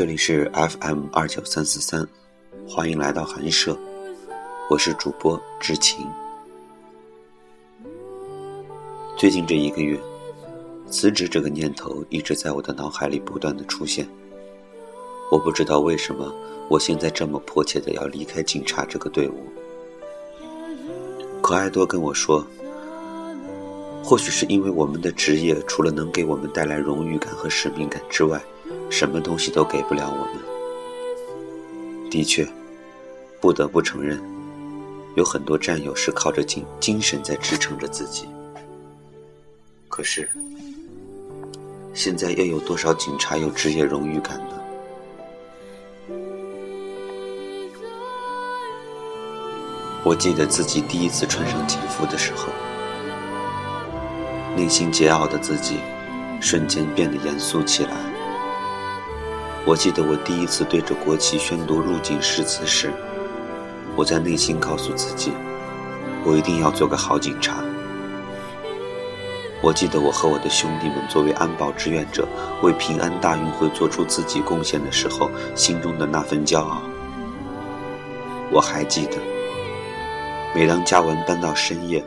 这里是 FM 二九三四三，欢迎来到寒舍，我是主播知情。最近这一个月，辞职这个念头一直在我的脑海里不断的出现。我不知道为什么，我现在这么迫切的要离开警察这个队伍。可爱多跟我说，或许是因为我们的职业除了能给我们带来荣誉感和使命感之外，什么东西都给不了我们。的确，不得不承认，有很多战友是靠着精精神在支撑着自己。可是，现在又有多少警察有职业荣誉感呢？我记得自己第一次穿上警服的时候，内心桀骜的自己，瞬间变得严肃起来。我记得我第一次对着国旗宣读入境誓词时，我在内心告诉自己，我一定要做个好警察。我记得我和我的兄弟们作为安保志愿者，为平安大运会做出自己贡献的时候，心中的那份骄傲。我还记得。每当嘉文搬到深夜，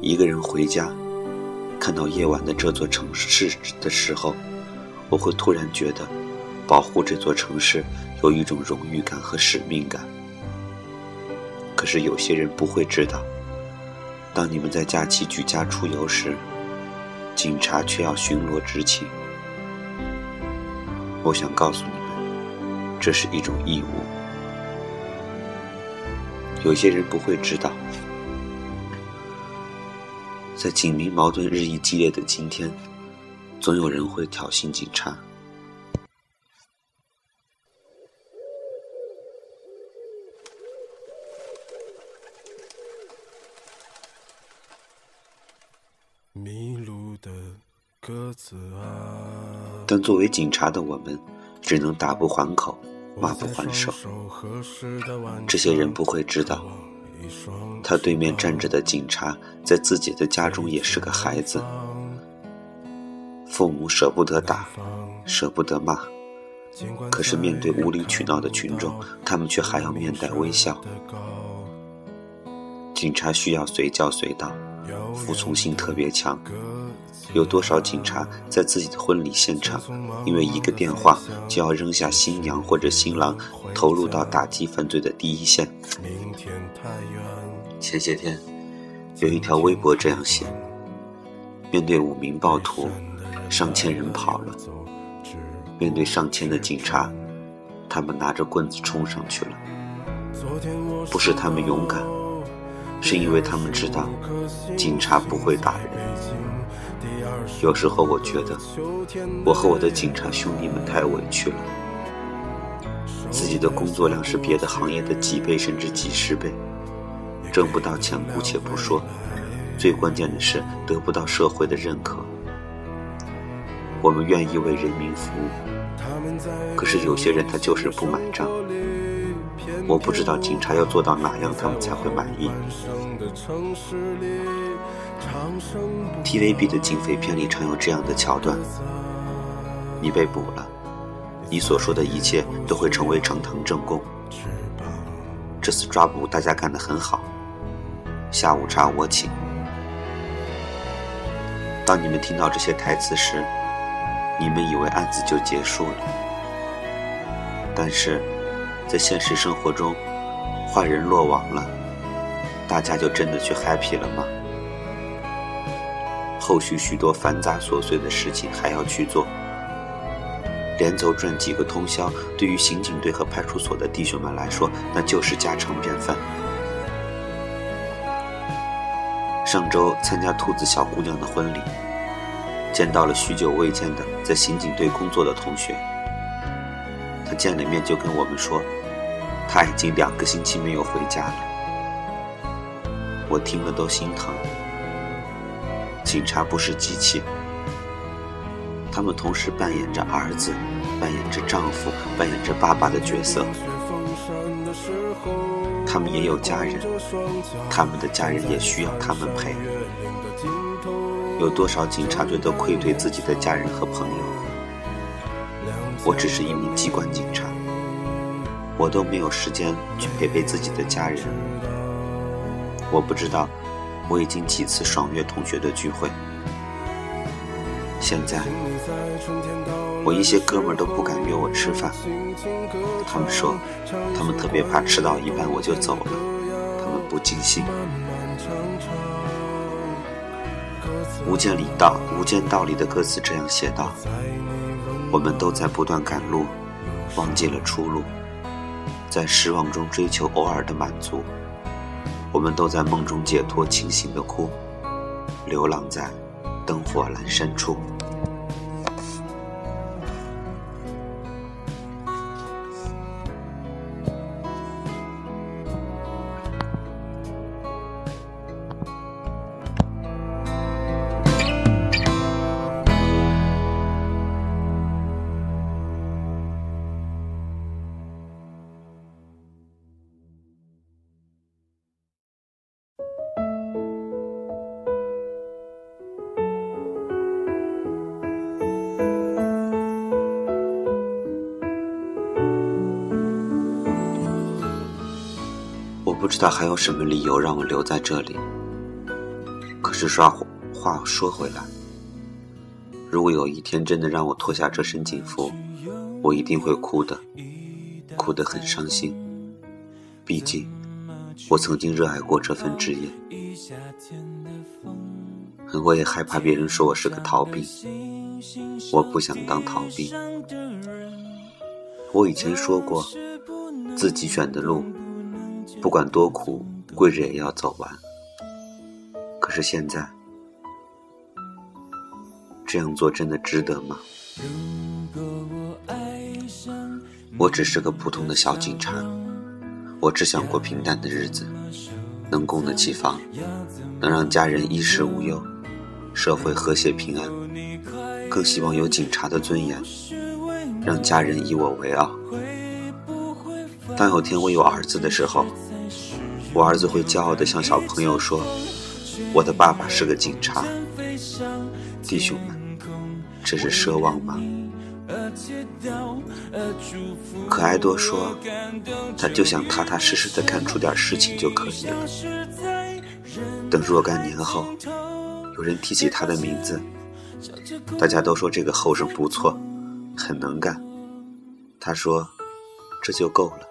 一个人回家，看到夜晚的这座城市的时候，我会突然觉得，保护这座城市有一种荣誉感和使命感。可是有些人不会知道，当你们在假期举家出游时，警察却要巡逻执勤。我想告诉你们，这是一种义务。有些人不会知道，在警民矛盾日益激烈的今天，总有人会挑衅警察。迷路的鸽子啊！但作为警察的我们，只能打不还口。骂不还手，这些人不会知道，他对面站着的警察在自己的家中也是个孩子，父母舍不得打，舍不得骂，可是面对无理取闹的群众，他们却还要面带微笑。警察需要随叫随到，服从性特别强。有多少警察在自己的婚礼现场，因为一个电话就要扔下新娘或者新郎，投入到打击犯罪的第一线？前些天有一条微博这样写：面对五名暴徒，上千人跑了；面对上千的警察，他们拿着棍子冲上去了。不是他们勇敢，是因为他们知道警察不会打人。有时候我觉得，我和我的警察兄弟们太委屈了。自己的工作量是别的行业的几倍甚至几十倍，挣不到钱姑且不说，最关键的是得不到社会的认可。我们愿意为人民服务，可是有些人他就是不买账。我不知道警察要做到哪样，他们才会满意。TVB 的警匪片里常有这样的桥段：你被捕了，你所说的一切都会成为呈堂证供。这次抓捕大家干得很好，下午茶我请。当你们听到这些台词时，你们以为案子就结束了，但是在现实生活中，坏人落网了，大家就真的去 happy 了吗？后续许多繁杂琐碎的事情还要去做，连轴转几个通宵，对于刑警队和派出所的弟兄们来说，那就是家常便饭。上周参加兔子小姑娘的婚礼，见到了许久未见的在刑警队工作的同学，见了面就跟我们说，他已经两个星期没有回家了，我听了都心疼。警察不是机器，他们同时扮演着儿子、扮演着丈夫、扮演着爸爸的角色。他们也有家人，他们的家人也需要他们陪。有多少警察觉得愧对自己的家人和朋友？我只是一名机关警察，我都没有时间去陪陪自己的家人。我不知道我已经几次爽约同学的聚会，现在我一些哥们都不敢约我吃饭，他们说他们特别怕吃到一半我就走了，他们不尽兴。《无间里道》《无间道》里的歌词这样写道：“我们都在不断赶路，忘记了出路，在失望中追求偶尔的满足。我们都在梦中解脱，清醒的哭，流浪在灯火阑珊处。”知道还有什么理由让我留在这里。可是，说话说回来，如果有一天真的让我脱下这身警服，我一定会哭的，哭得很伤心。毕竟，我曾经热爱过这份职业。我也害怕别人说我是个逃兵，我不想当逃兵。我以前说过，自己选的路。不管多苦，跪着也要走完。可是现在，这样做真的值得吗？我只是个普通的小警察，我只想过平淡的日子，能供得起房，能让家人衣食无忧，社会和谐平安。更希望有警察的尊严，让家人以我为傲。当有天我有儿子的时候。我儿子会骄傲地向小朋友说：“我的爸爸是个警察。”弟兄们，这是奢望吗？可爱多说：“他就想踏踏实实地干出点事情就可以了。等若干年后，有人提起他的名字，大家都说这个后生不错，很能干。他说：这就够了。”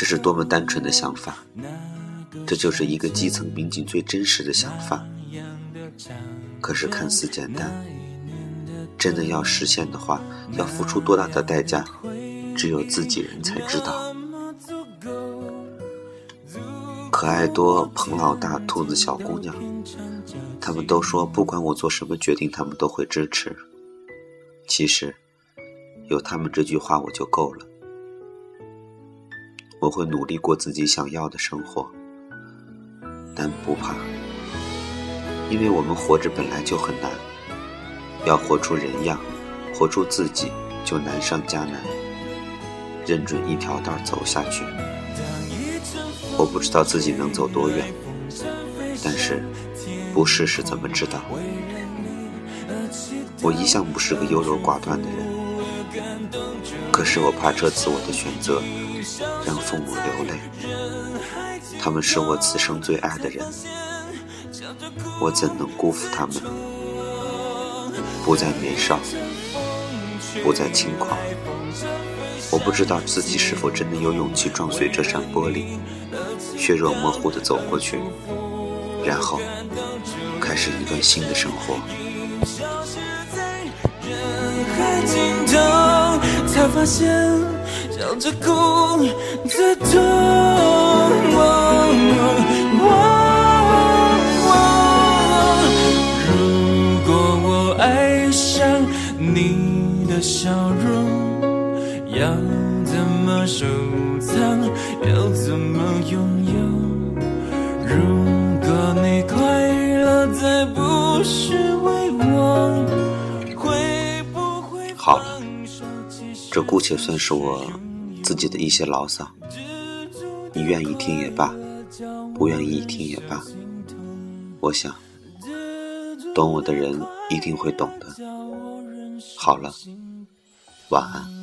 这是多么单纯的想法，这就是一个基层民警最真实的想法。可是看似简单，真的要实现的话，要付出多大的代价，只有自己人才知道。可爱多、彭老大、兔子小姑娘，他们都说不管我做什么决定，他们都会支持。其实，有他们这句话我就够了。我会努力过自己想要的生活，但不怕，因为我们活着本来就很难，要活出人样，活出自己就难上加难。认准一条道走下去，我不知道自己能走多远，但是不试试怎么知道？我一向不是个优柔寡断的人，可是我怕这次我的选择。让父母流泪，他们是我此生最爱的人，我怎能辜负他们？不再年少，不再轻狂，我不知道自己是否真的有勇气撞碎这扇玻璃，血肉模糊地走过去，然后开始一段新的生活。快尽头才发现。笑着哭的痛。如果我爱上你的笑容，要怎么收藏？要怎么拥有？如果你快乐，再不是这姑且算是我。自己的一些牢骚，你愿意听也罢，不愿意听也罢，我想，懂我的人一定会懂的。好了，晚安。